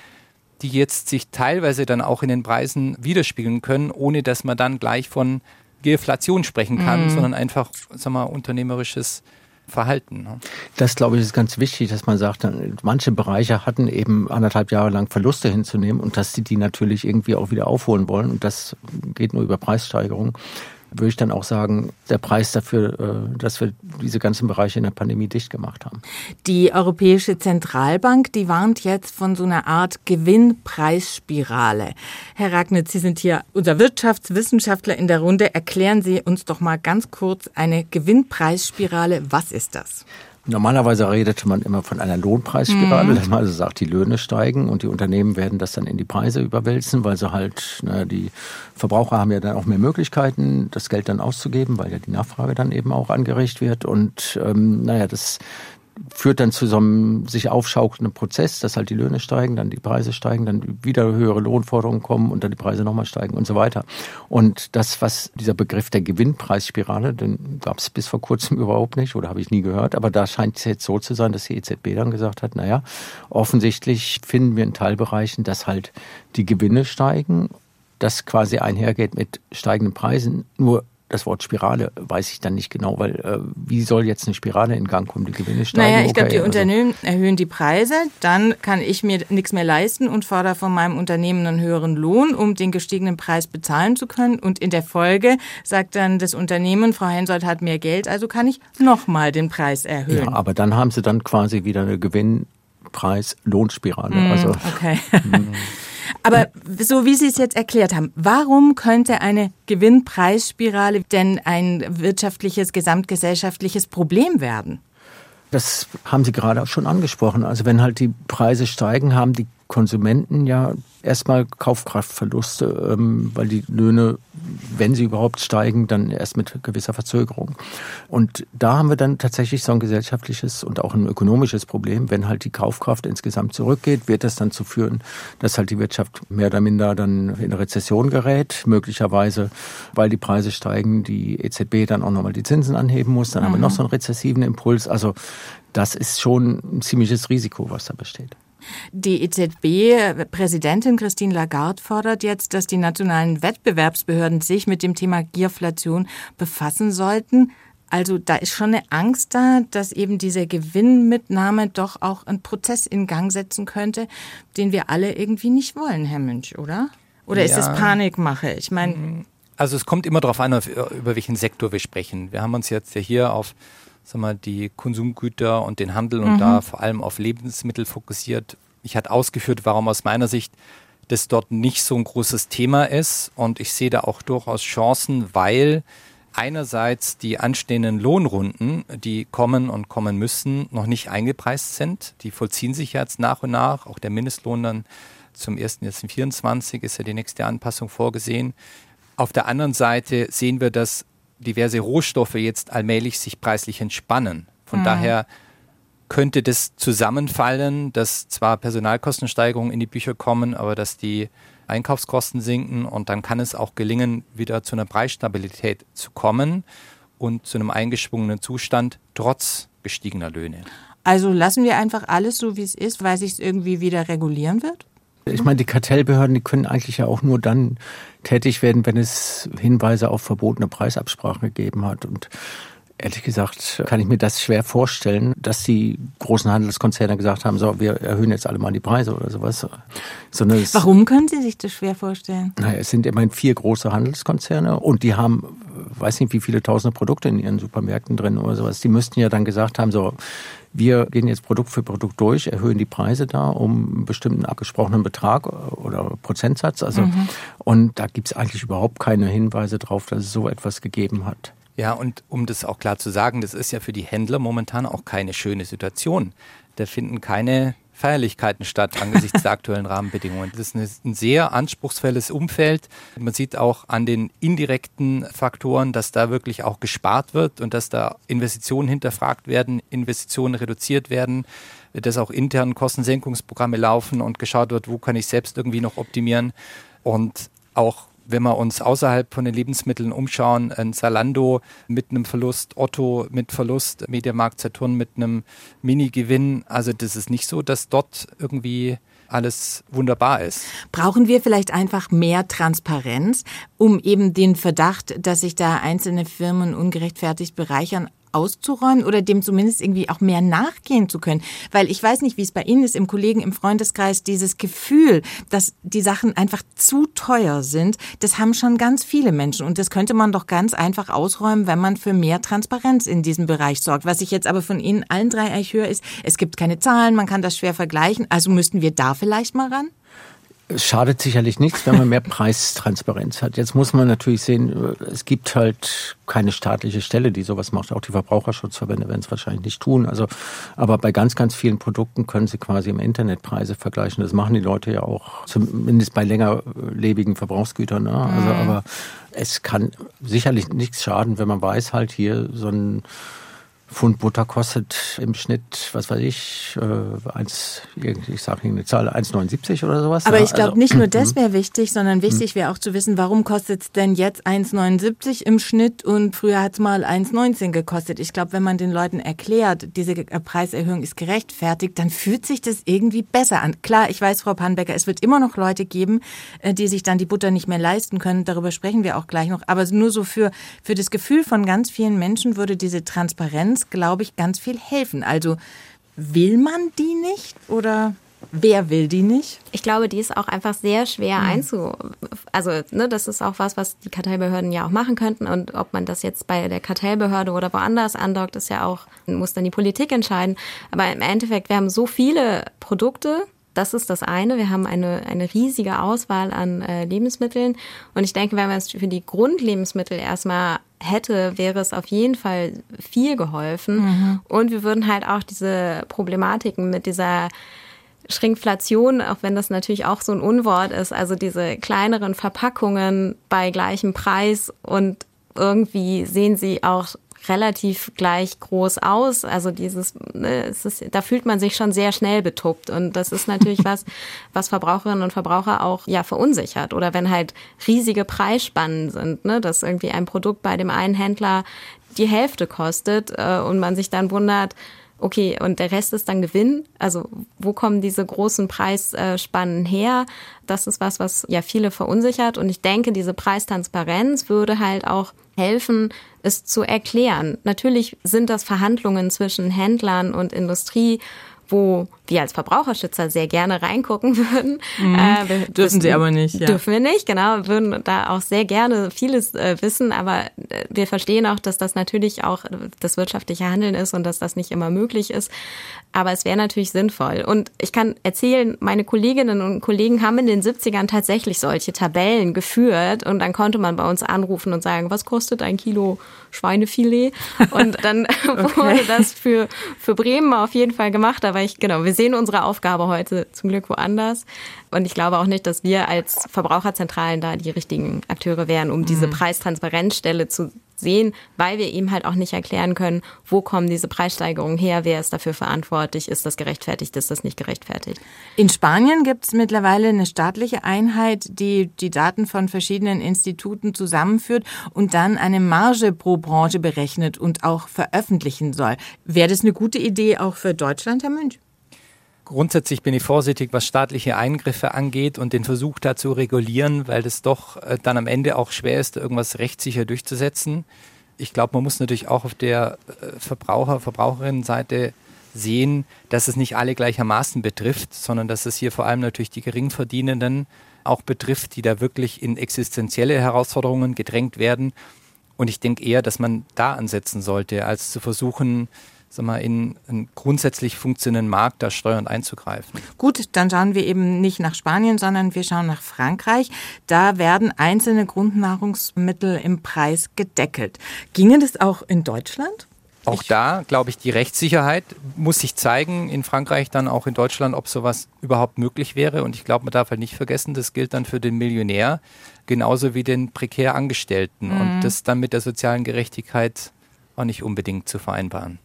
die jetzt sich teilweise dann auch in den Preisen widerspiegeln können, ohne dass man dann gleich von Geflation sprechen kann, mhm. sondern einfach, sag mal, unternehmerisches Verhalten. Ne? Das glaube ich ist ganz wichtig, dass man sagt, manche Bereiche hatten eben anderthalb Jahre lang Verluste hinzunehmen und dass sie die natürlich irgendwie auch wieder aufholen wollen und das geht nur über Preissteigerung würde ich dann auch sagen, der Preis dafür, äh, dass wir diese ganzen Bereiche in der Pandemie dicht gemacht haben. Die Europäische Zentralbank, die warnt jetzt von so einer Art Gewinnpreisspirale. Herr Ragnitz, Sie sind hier unser Wirtschaftswissenschaftler in der Runde. Erklären Sie uns doch mal ganz kurz eine Gewinnpreisspirale. Was ist das? Normalerweise redete man immer von einer Lohnpreisspirale, mhm. dass man also sagt, die Löhne steigen und die Unternehmen werden das dann in die Preise überwälzen, weil sie halt, na, die Verbraucher haben ja dann auch mehr Möglichkeiten, das Geld dann auszugeben, weil ja die Nachfrage dann eben auch angeregt wird. Und ähm, naja, das, führt dann zu so einem sich aufschaukelnden Prozess, dass halt die Löhne steigen, dann die Preise steigen, dann wieder höhere Lohnforderungen kommen und dann die Preise nochmal steigen und so weiter. Und das, was dieser Begriff der Gewinnpreisspirale, den gab es bis vor kurzem *laughs* überhaupt nicht oder habe ich nie gehört, aber da scheint es jetzt so zu sein, dass die EZB dann gesagt hat, naja, offensichtlich finden wir in Teilbereichen, dass halt die Gewinne steigen das quasi einhergeht mit steigenden Preisen. Nur das Wort Spirale weiß ich dann nicht genau, weil äh, wie soll jetzt eine Spirale in Gang kommen? Die Gewinne steigen. Naja, ich glaube, die also. Unternehmen erhöhen die Preise, dann kann ich mir nichts mehr leisten und fordere von meinem Unternehmen einen höheren Lohn, um den gestiegenen Preis bezahlen zu können. Und in der Folge sagt dann das Unternehmen, Frau Hensoldt hat mehr Geld, also kann ich nochmal den Preis erhöhen. Ja, aber dann haben sie dann quasi wieder eine Gewinnpreis-Lohnspirale. Mm, also, okay. *laughs* Aber so wie Sie es jetzt erklärt haben, warum könnte eine Gewinnpreisspirale denn ein wirtschaftliches, gesamtgesellschaftliches Problem werden? Das haben Sie gerade auch schon angesprochen. Also wenn halt die Preise steigen, haben die Konsumenten ja erstmal Kaufkraftverluste, ähm, weil die Löhne, wenn sie überhaupt steigen, dann erst mit gewisser Verzögerung. Und da haben wir dann tatsächlich so ein gesellschaftliches und auch ein ökonomisches Problem. Wenn halt die Kaufkraft insgesamt zurückgeht, wird das dann zu führen, dass halt die Wirtschaft mehr oder minder dann in eine Rezession gerät, möglicherweise, weil die Preise steigen, die EZB dann auch nochmal die Zinsen anheben muss, dann mhm. haben wir noch mhm. so einen rezessiven Impuls. Also das ist schon ein ziemliches Risiko, was da besteht. Die EZB-Präsidentin Christine Lagarde fordert jetzt, dass die nationalen Wettbewerbsbehörden sich mit dem Thema Gierflation befassen sollten. Also da ist schon eine Angst da, dass eben diese Gewinnmitnahme doch auch einen Prozess in Gang setzen könnte, den wir alle irgendwie nicht wollen, Herr Münch, oder? Oder ja. ist es Panikmache? Ich meine. Also es kommt immer darauf an, über welchen Sektor wir sprechen. Wir haben uns jetzt hier auf sag mal, die Konsumgüter und den Handel und mhm. da vor allem auf Lebensmittel fokussiert. Ich hatte ausgeführt, warum aus meiner Sicht das dort nicht so ein großes Thema ist. Und ich sehe da auch durchaus Chancen, weil einerseits die anstehenden Lohnrunden, die kommen und kommen müssen, noch nicht eingepreist sind. Die vollziehen sich jetzt nach und nach. Auch der Mindestlohn dann zum 1.1.24 ist ja die nächste Anpassung vorgesehen. Auf der anderen Seite sehen wir, dass diverse Rohstoffe jetzt allmählich sich preislich entspannen. Von mhm. daher könnte das zusammenfallen, dass zwar Personalkostensteigerungen in die Bücher kommen, aber dass die Einkaufskosten sinken und dann kann es auch gelingen, wieder zu einer Preisstabilität zu kommen und zu einem eingeschwungenen Zustand trotz gestiegener Löhne. Also lassen wir einfach alles so, wie es ist, weil sich es irgendwie wieder regulieren wird? Ich meine, die Kartellbehörden, die können eigentlich ja auch nur dann tätig werden, wenn es Hinweise auf verbotene Preisabsprachen gegeben hat. Und Ehrlich gesagt kann ich mir das schwer vorstellen, dass die großen Handelskonzerne gesagt haben, so, wir erhöhen jetzt alle mal die Preise oder sowas. Sondern Warum können Sie sich das schwer vorstellen? Naja, es sind immerhin vier große Handelskonzerne und die haben, weiß nicht, wie viele tausende Produkte in ihren Supermärkten drin oder sowas. Die müssten ja dann gesagt haben, so, wir gehen jetzt Produkt für Produkt durch, erhöhen die Preise da um einen bestimmten abgesprochenen Betrag oder Prozentsatz. Also, mhm. und da gibt es eigentlich überhaupt keine Hinweise darauf, dass es so etwas gegeben hat. Ja, und um das auch klar zu sagen, das ist ja für die Händler momentan auch keine schöne Situation. Da finden keine Feierlichkeiten statt angesichts der aktuellen Rahmenbedingungen. Das ist ein sehr anspruchsvolles Umfeld. Man sieht auch an den indirekten Faktoren, dass da wirklich auch gespart wird und dass da Investitionen hinterfragt werden, Investitionen reduziert werden, dass auch intern Kostensenkungsprogramme laufen und geschaut wird, wo kann ich selbst irgendwie noch optimieren. Und auch wenn wir uns außerhalb von den Lebensmitteln umschauen, ein Salando mit einem Verlust, Otto mit Verlust, Mediamarkt Saturn mit einem Mini-Gewinn. Also das ist nicht so, dass dort irgendwie alles wunderbar ist. Brauchen wir vielleicht einfach mehr Transparenz, um eben den Verdacht, dass sich da einzelne Firmen ungerechtfertigt bereichern, auszuräumen oder dem zumindest irgendwie auch mehr nachgehen zu können. Weil ich weiß nicht, wie es bei Ihnen ist, im Kollegen, im Freundeskreis, dieses Gefühl, dass die Sachen einfach zu teuer sind, das haben schon ganz viele Menschen. Und das könnte man doch ganz einfach ausräumen, wenn man für mehr Transparenz in diesem Bereich sorgt. Was ich jetzt aber von Ihnen allen drei eigentlich höre, ist, es gibt keine Zahlen, man kann das schwer vergleichen. Also müssten wir da vielleicht mal ran? Es schadet sicherlich nichts, wenn man mehr Preistransparenz hat. Jetzt muss man natürlich sehen, es gibt halt keine staatliche Stelle, die sowas macht. Auch die Verbraucherschutzverbände werden es wahrscheinlich nicht tun. Also, aber bei ganz, ganz vielen Produkten können sie quasi im Internet Preise vergleichen. Das machen die Leute ja auch, zumindest bei längerlebigen Verbrauchsgütern. Ne? Also, mhm. aber es kann sicherlich nichts schaden, wenn man weiß, halt hier so ein Pfund Butter kostet im Schnitt, was weiß ich, äh, eins, ich sage eine Zahl, 1,79 oder sowas. Aber ich glaube, also, nicht nur das wäre wichtig, sondern wichtig wäre auch zu wissen, warum kostet es denn jetzt 1,79 im Schnitt und früher hat es mal 1,19 gekostet. Ich glaube, wenn man den Leuten erklärt, diese Preiserhöhung ist gerechtfertigt, dann fühlt sich das irgendwie besser an. Klar, ich weiß, Frau Panbecker, es wird immer noch Leute geben, äh, die sich dann die Butter nicht mehr leisten können. Darüber sprechen wir auch gleich noch. Aber nur so für, für das Gefühl von ganz vielen Menschen würde diese Transparenz uns, glaube ich, ganz viel helfen. Also will man die nicht oder Wer will die nicht? Ich glaube, die ist auch einfach sehr schwer mhm. einzu. Also, ne, das ist auch was, was die Kartellbehörden ja auch machen könnten. Und ob man das jetzt bei der Kartellbehörde oder woanders andockt, ist ja auch, muss dann die Politik entscheiden. Aber im Endeffekt, wir haben so viele Produkte, das ist das eine. Wir haben eine, eine riesige Auswahl an äh, Lebensmitteln. Und ich denke, wenn man es für die Grundlebensmittel erstmal hätte, wäre es auf jeden Fall viel geholfen. Mhm. Und wir würden halt auch diese Problematiken mit dieser Schrinkflation, auch wenn das natürlich auch so ein Unwort ist, also diese kleineren Verpackungen bei gleichem Preis und irgendwie sehen sie auch relativ gleich groß aus. Also dieses, ne, ist, da fühlt man sich schon sehr schnell betuppt. Und das ist natürlich *laughs* was, was Verbraucherinnen und Verbraucher auch ja verunsichert. Oder wenn halt riesige Preisspannen sind, ne, dass irgendwie ein Produkt bei dem einen Händler die Hälfte kostet äh, und man sich dann wundert, okay, und der Rest ist dann Gewinn. Also wo kommen diese großen Preisspannen her? Das ist was, was ja viele verunsichert. Und ich denke, diese Preistransparenz würde halt auch helfen, es zu erklären. Natürlich sind das Verhandlungen zwischen Händlern und Industrie wo wir als Verbraucherschützer sehr gerne reingucken *laughs* würden. Mhm. Äh, dürfen wissen, Sie aber nicht. Ja. Dürfen wir nicht, genau. Würden da auch sehr gerne vieles äh, wissen, aber äh, wir verstehen auch, dass das natürlich auch das wirtschaftliche Handeln ist und dass das nicht immer möglich ist. Aber es wäre natürlich sinnvoll. Und ich kann erzählen, meine Kolleginnen und Kollegen haben in den 70ern tatsächlich solche Tabellen geführt und dann konnte man bei uns anrufen und sagen, was kostet ein Kilo Schweinefilet? Und dann *laughs* *laughs* okay. wurde das für, für Bremen auf jeden Fall gemacht. Aber ich, genau, wir sehen unsere Aufgabe heute zum Glück woanders. Und ich glaube auch nicht, dass wir als Verbraucherzentralen da die richtigen Akteure wären, um diese mhm. Preistransparenzstelle zu sehen, weil wir ihm halt auch nicht erklären können, wo kommen diese Preissteigerungen her, wer ist dafür verantwortlich, ist das gerechtfertigt, ist das nicht gerechtfertigt. In Spanien gibt es mittlerweile eine staatliche Einheit, die die Daten von verschiedenen Instituten zusammenführt und dann eine Marge pro Branche berechnet und auch veröffentlichen soll. Wäre das eine gute Idee auch für Deutschland, Herr Münch? Grundsätzlich bin ich vorsichtig, was staatliche Eingriffe angeht und den Versuch da zu regulieren, weil das doch äh, dann am Ende auch schwer ist, irgendwas rechtssicher durchzusetzen. ich glaube, man muss natürlich auch auf der äh, Verbraucher, Verbraucherinnenseite sehen, dass es nicht alle gleichermaßen betrifft, sondern dass es hier vor allem natürlich die Geringverdienenden auch betrifft, die da wirklich in existenzielle Herausforderungen gedrängt werden. Und ich denke eher, dass man da ansetzen sollte, als zu versuchen, sag mal, in einen grundsätzlich funktionierenden Markt da steuernd einzugreifen. Gut, dann schauen wir eben nicht nach Spanien, sondern wir schauen nach Frankreich. Da werden einzelne Grundnahrungsmittel im Preis gedeckelt. Ginge das auch in Deutschland? Auch da, glaube ich, die Rechtssicherheit muss sich zeigen, in Frankreich, dann auch in Deutschland, ob sowas überhaupt möglich wäre. Und ich glaube, man darf halt nicht vergessen, das gilt dann für den Millionär genauso wie den prekär Angestellten. Mhm. Und das dann mit der sozialen Gerechtigkeit auch nicht unbedingt zu vereinbaren.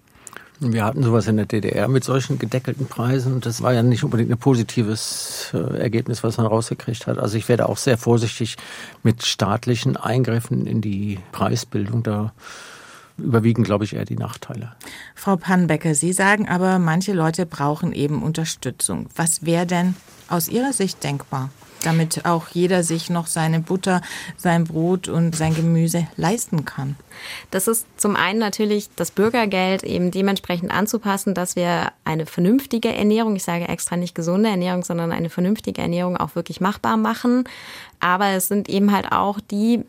Wir hatten sowas in der DDR mit solchen gedeckelten Preisen und das war ja nicht unbedingt ein positives äh, Ergebnis, was man rausgekriegt hat. Also ich werde auch sehr vorsichtig mit staatlichen Eingriffen in die Preisbildung. Da überwiegen, glaube ich, eher die Nachteile. Frau Pannbecker, Sie sagen aber, manche Leute brauchen eben Unterstützung. Was wäre denn aus Ihrer Sicht denkbar? Damit auch jeder sich noch seine Butter, sein Brot und sein Gemüse leisten kann. Das ist zum einen natürlich das Bürgergeld eben dementsprechend anzupassen, dass wir eine vernünftige Ernährung, ich sage extra nicht gesunde Ernährung, sondern eine vernünftige Ernährung auch wirklich machbar machen. Aber es sind eben halt auch die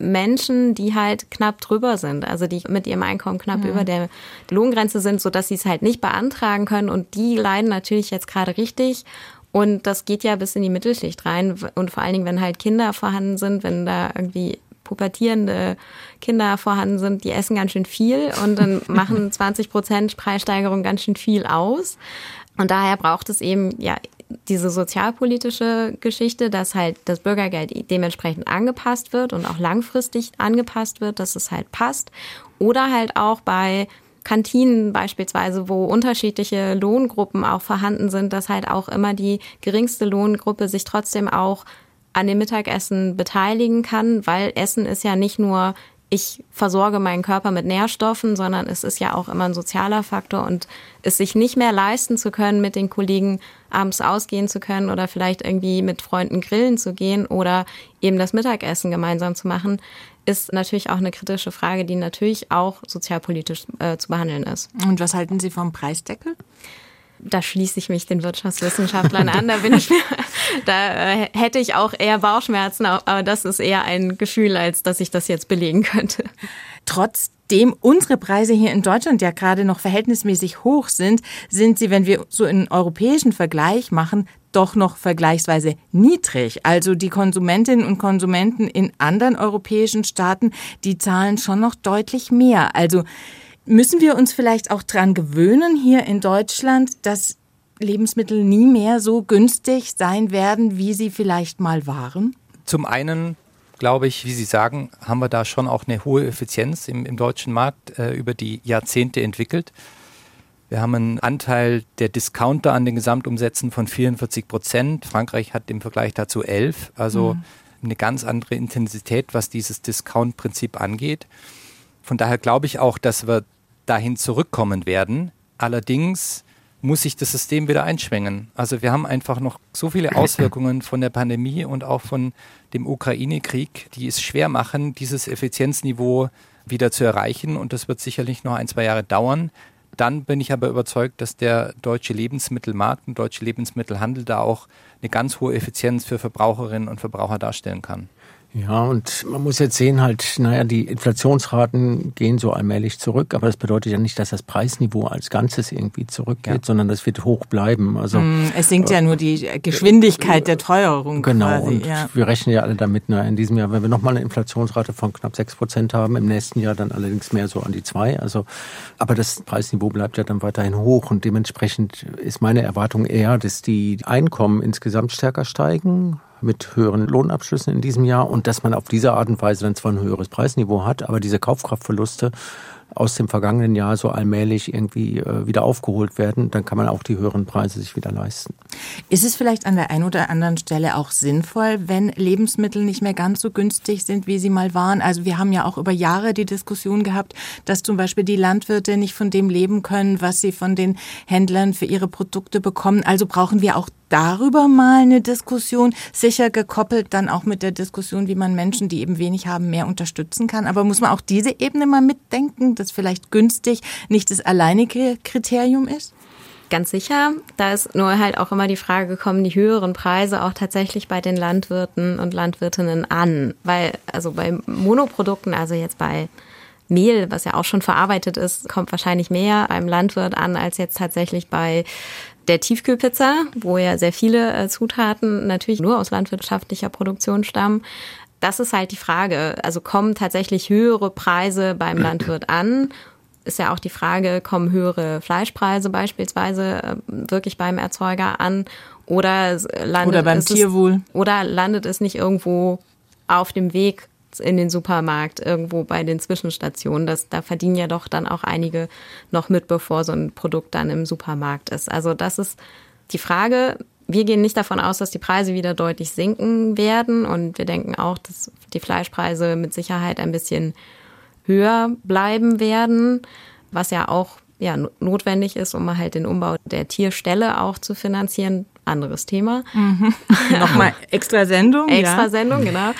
Menschen, die halt knapp drüber sind, also die mit ihrem Einkommen knapp mhm. über der Lohngrenze sind, so dass sie es halt nicht beantragen können und die leiden natürlich jetzt gerade richtig und das geht ja bis in die Mittelschicht rein. Und vor allen Dingen, wenn halt Kinder vorhanden sind, wenn da irgendwie pubertierende Kinder vorhanden sind, die essen ganz schön viel und dann *laughs* machen 20 Prozent Preissteigerung ganz schön viel aus. Und daher braucht es eben ja diese sozialpolitische Geschichte, dass halt das Bürgergeld dementsprechend angepasst wird und auch langfristig angepasst wird, dass es halt passt. Oder halt auch bei Kantinen beispielsweise, wo unterschiedliche Lohngruppen auch vorhanden sind, dass halt auch immer die geringste Lohngruppe sich trotzdem auch an dem Mittagessen beteiligen kann, weil Essen ist ja nicht nur ich versorge meinen Körper mit Nährstoffen, sondern es ist ja auch immer ein sozialer Faktor und es sich nicht mehr leisten zu können, mit den Kollegen abends ausgehen zu können oder vielleicht irgendwie mit Freunden grillen zu gehen oder eben das Mittagessen gemeinsam zu machen, ist natürlich auch eine kritische Frage, die natürlich auch sozialpolitisch äh, zu behandeln ist. Und was halten Sie vom Preisdeckel? Da schließe ich mich den Wirtschaftswissenschaftlern an. Da bin ich *laughs* da äh, hätte ich auch eher Bauchschmerzen, aber das ist eher ein Gefühl, als dass ich das jetzt belegen könnte. Trotzdem unsere Preise hier in Deutschland ja gerade noch verhältnismäßig hoch sind, sind sie, wenn wir so einen europäischen Vergleich machen, doch noch vergleichsweise niedrig. Also die Konsumentinnen und Konsumenten in anderen europäischen Staaten, die zahlen schon noch deutlich mehr. Also Müssen wir uns vielleicht auch daran gewöhnen, hier in Deutschland, dass Lebensmittel nie mehr so günstig sein werden, wie sie vielleicht mal waren? Zum einen glaube ich, wie Sie sagen, haben wir da schon auch eine hohe Effizienz im, im deutschen Markt äh, über die Jahrzehnte entwickelt. Wir haben einen Anteil der Discounter an den Gesamtumsätzen von 44 Prozent. Frankreich hat im Vergleich dazu 11, also mhm. eine ganz andere Intensität, was dieses Discount-Prinzip angeht. Von daher glaube ich auch, dass wir dahin zurückkommen werden. Allerdings muss sich das System wieder einschwingen. Also wir haben einfach noch so viele *coughs* Auswirkungen von der Pandemie und auch von dem Ukraine-Krieg, die es schwer machen, dieses Effizienzniveau wieder zu erreichen. Und das wird sicherlich noch ein, zwei Jahre dauern. Dann bin ich aber überzeugt, dass der deutsche Lebensmittelmarkt und deutsche Lebensmittelhandel da auch eine ganz hohe Effizienz für Verbraucherinnen und Verbraucher darstellen kann. Ja, und man muss jetzt sehen halt, naja, die Inflationsraten gehen so allmählich zurück, aber das bedeutet ja nicht, dass das Preisniveau als Ganzes irgendwie zurückgeht, ja. sondern das wird hoch bleiben. Also mm, es sinkt äh, ja nur die Geschwindigkeit der Teuerung. Genau, quasi, und ja. wir rechnen ja alle damit, na, in diesem Jahr, wenn wir nochmal eine Inflationsrate von knapp sechs Prozent haben, im nächsten Jahr dann allerdings mehr so an die zwei. Also, aber das Preisniveau bleibt ja dann weiterhin hoch und dementsprechend ist meine Erwartung eher, dass die Einkommen insgesamt stärker steigen mit höheren Lohnabschlüssen in diesem Jahr und dass man auf diese Art und Weise dann zwar ein höheres Preisniveau hat, aber diese Kaufkraftverluste aus dem vergangenen Jahr so allmählich irgendwie äh, wieder aufgeholt werden, dann kann man auch die höheren Preise sich wieder leisten. Ist es vielleicht an der einen oder anderen Stelle auch sinnvoll, wenn Lebensmittel nicht mehr ganz so günstig sind, wie sie mal waren? Also wir haben ja auch über Jahre die Diskussion gehabt, dass zum Beispiel die Landwirte nicht von dem leben können, was sie von den Händlern für ihre Produkte bekommen. Also brauchen wir auch darüber mal eine Diskussion, sicher gekoppelt dann auch mit der Diskussion, wie man Menschen, die eben wenig haben, mehr unterstützen kann. Aber muss man auch diese Ebene mal mitdenken, dass vielleicht günstig nicht das alleinige Kriterium ist? Ganz sicher. Da ist nur halt auch immer die Frage gekommen, die höheren Preise auch tatsächlich bei den Landwirten und Landwirtinnen an. Weil, also bei Monoprodukten, also jetzt bei Mehl, was ja auch schon verarbeitet ist, kommt wahrscheinlich mehr beim Landwirt an als jetzt tatsächlich bei der Tiefkühlpizza, wo ja sehr viele äh, Zutaten natürlich nur aus landwirtschaftlicher Produktion stammen. Das ist halt die Frage. Also kommen tatsächlich höhere Preise beim *clears throat* Landwirt an? Ist ja auch die Frage, kommen höhere Fleischpreise beispielsweise äh, wirklich beim Erzeuger an? Oder landet oder beim Tierwohl? Es, oder landet es nicht irgendwo auf dem Weg in den Supermarkt, irgendwo bei den Zwischenstationen. Das, da verdienen ja doch dann auch einige noch mit, bevor so ein Produkt dann im Supermarkt ist. Also das ist die Frage. Wir gehen nicht davon aus, dass die Preise wieder deutlich sinken werden. Und wir denken auch, dass die Fleischpreise mit Sicherheit ein bisschen höher bleiben werden, was ja auch ja, notwendig ist, um halt den Umbau der Tierstelle auch zu finanzieren anderes Thema. Mhm. *laughs* Nochmal extra Sendung. extra ja. Sendung, genau.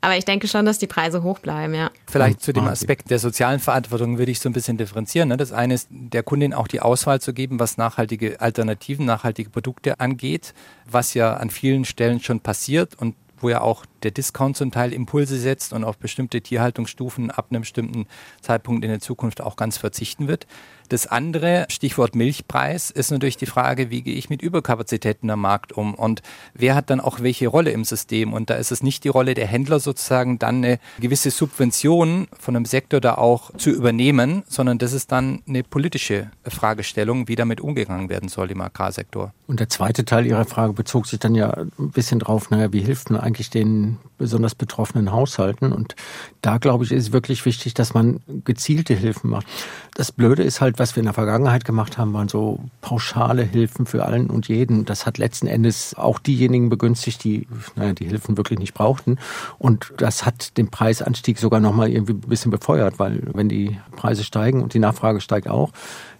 Aber ich denke schon, dass die Preise hoch bleiben, ja. Vielleicht zu dem Aspekt der sozialen Verantwortung würde ich so ein bisschen differenzieren. Ne? Das eine ist, der Kundin auch die Auswahl zu geben, was nachhaltige Alternativen, nachhaltige Produkte angeht, was ja an vielen Stellen schon passiert und wo ja auch der Discount zum Teil Impulse setzt und auf bestimmte Tierhaltungsstufen ab einem bestimmten Zeitpunkt in der Zukunft auch ganz verzichten wird. Das andere, Stichwort Milchpreis, ist natürlich die Frage, wie gehe ich mit Überkapazitäten am Markt um und wer hat dann auch welche Rolle im System? Und da ist es nicht die Rolle der Händler sozusagen, dann eine gewisse Subvention von einem Sektor da auch zu übernehmen, sondern das ist dann eine politische Fragestellung, wie damit umgegangen werden soll im Agrarsektor. Und der zweite Teil Ihrer Frage bezog sich dann ja ein bisschen drauf, naja, wie hilft man eigentlich den besonders betroffenen Haushalten? Und da, glaube ich, ist wirklich wichtig, dass man gezielte Hilfen macht. Das Blöde ist halt, was wir in der Vergangenheit gemacht haben, waren so pauschale Hilfen für allen und jeden. Das hat letzten Endes auch diejenigen begünstigt, die naja, die Hilfen wirklich nicht brauchten. Und das hat den Preisanstieg sogar nochmal irgendwie ein bisschen befeuert, weil wenn die Preise steigen und die Nachfrage steigt auch,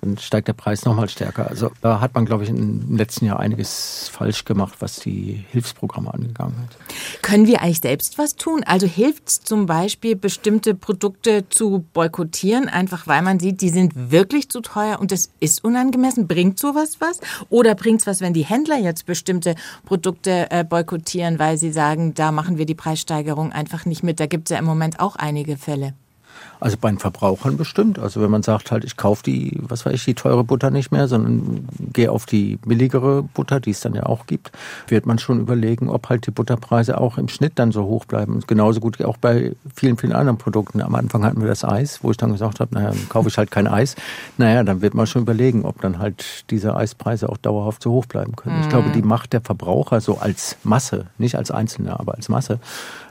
dann steigt der Preis nochmal stärker. Also da hat man, glaube ich, im letzten Jahr einiges falsch gemacht, was die Hilfsprogramme angegangen hat. Können wir eigentlich selbst was tun? Also hilft es zum Beispiel, bestimmte Produkte zu boykottieren, einfach weil man sieht, die sind wirklich zu teuer und das ist unangemessen? Bringt sowas was? Oder bringt es was, wenn die Händler jetzt bestimmte Produkte äh, boykottieren, weil sie sagen, da machen wir die Preissteigerung einfach nicht mit? Da gibt es ja im Moment auch einige Fälle. Also bei den Verbrauchern bestimmt. Also wenn man sagt halt, ich kaufe die, was weiß ich, die teure Butter nicht mehr, sondern gehe auf die billigere Butter, die es dann ja auch gibt, wird man schon überlegen, ob halt die Butterpreise auch im Schnitt dann so hoch bleiben. Und genauso gut wie auch bei vielen, vielen anderen Produkten. Am Anfang hatten wir das Eis, wo ich dann gesagt habe, naja, dann kaufe ich halt kein Eis. Naja, dann wird man schon überlegen, ob dann halt diese Eispreise auch dauerhaft so hoch bleiben können. Mhm. Ich glaube, die Macht der Verbraucher so als Masse, nicht als Einzelne, aber als Masse,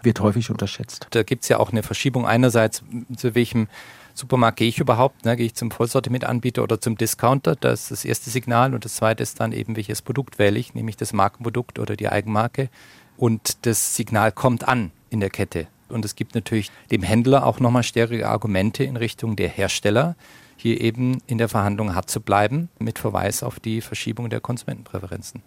wird häufig unterschätzt. Da gibt es ja auch eine Verschiebung einerseits zu welchem Supermarkt gehe ich überhaupt? Ne? Gehe ich zum Vollsortimentanbieter oder zum Discounter? Das ist das erste Signal. Und das zweite ist dann eben, welches Produkt wähle ich, nämlich das Markenprodukt oder die Eigenmarke. Und das Signal kommt an in der Kette. Und es gibt natürlich dem Händler auch nochmal stärkere Argumente in Richtung der Hersteller, hier eben in der Verhandlung hart zu bleiben, mit Verweis auf die Verschiebung der Konsumentenpräferenzen.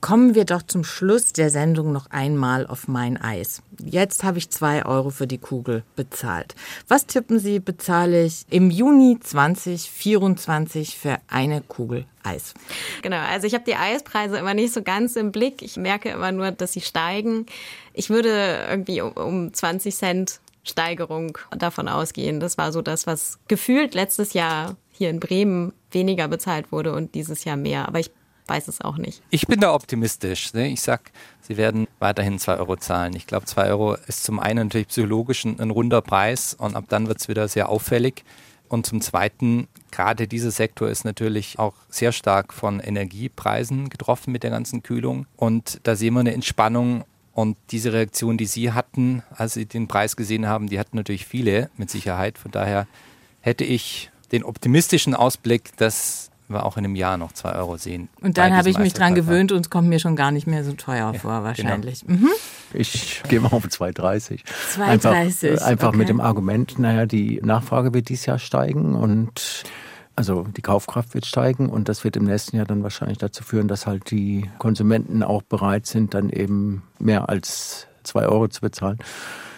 Kommen wir doch zum Schluss der Sendung noch einmal auf mein Eis. Jetzt habe ich zwei Euro für die Kugel bezahlt. Was tippen Sie, bezahle ich im Juni 2024 für eine Kugel Eis? Genau, also ich habe die Eispreise immer nicht so ganz im Blick. Ich merke immer nur, dass sie steigen. Ich würde irgendwie um 20 Cent Steigerung davon ausgehen. Das war so das, was gefühlt letztes Jahr hier in Bremen weniger bezahlt wurde und dieses Jahr mehr. Aber ich weiß es auch nicht. Ich bin da optimistisch. Ne? Ich sag, sie werden weiterhin zwei Euro zahlen. Ich glaube, zwei Euro ist zum einen natürlich psychologisch ein, ein runder Preis und ab dann wird es wieder sehr auffällig. Und zum Zweiten, gerade dieser Sektor ist natürlich auch sehr stark von Energiepreisen getroffen mit der ganzen Kühlung. Und da sehen wir eine Entspannung und diese Reaktion, die Sie hatten, als Sie den Preis gesehen haben, die hatten natürlich viele mit Sicherheit. Von daher hätte ich den optimistischen Ausblick, dass wir auch in einem Jahr noch zwei Euro sehen. Und dann habe ich mich dran gewöhnt und es kommt mir schon gar nicht mehr so teuer ja, vor, genau. wahrscheinlich. Genau. Mhm. Ich gehe mal auf 2,30. 2,30. Einfach, einfach okay. mit dem Argument, naja, die Nachfrage wird dieses Jahr steigen und also die Kaufkraft wird steigen und das wird im nächsten Jahr dann wahrscheinlich dazu führen, dass halt die Konsumenten auch bereit sind, dann eben mehr als zwei Euro zu bezahlen.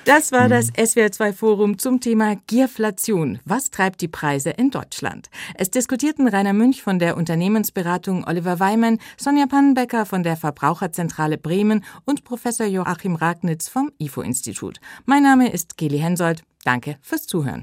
Das war das SWR2 Forum zum Thema Gierflation. Was treibt die Preise in Deutschland? Es diskutierten Rainer Münch von der Unternehmensberatung Oliver Weimann, Sonja Pannenbecker von der Verbraucherzentrale Bremen und Professor Joachim Ragnitz vom IFO-Institut. Mein Name ist Geli Hensoldt. Danke fürs Zuhören.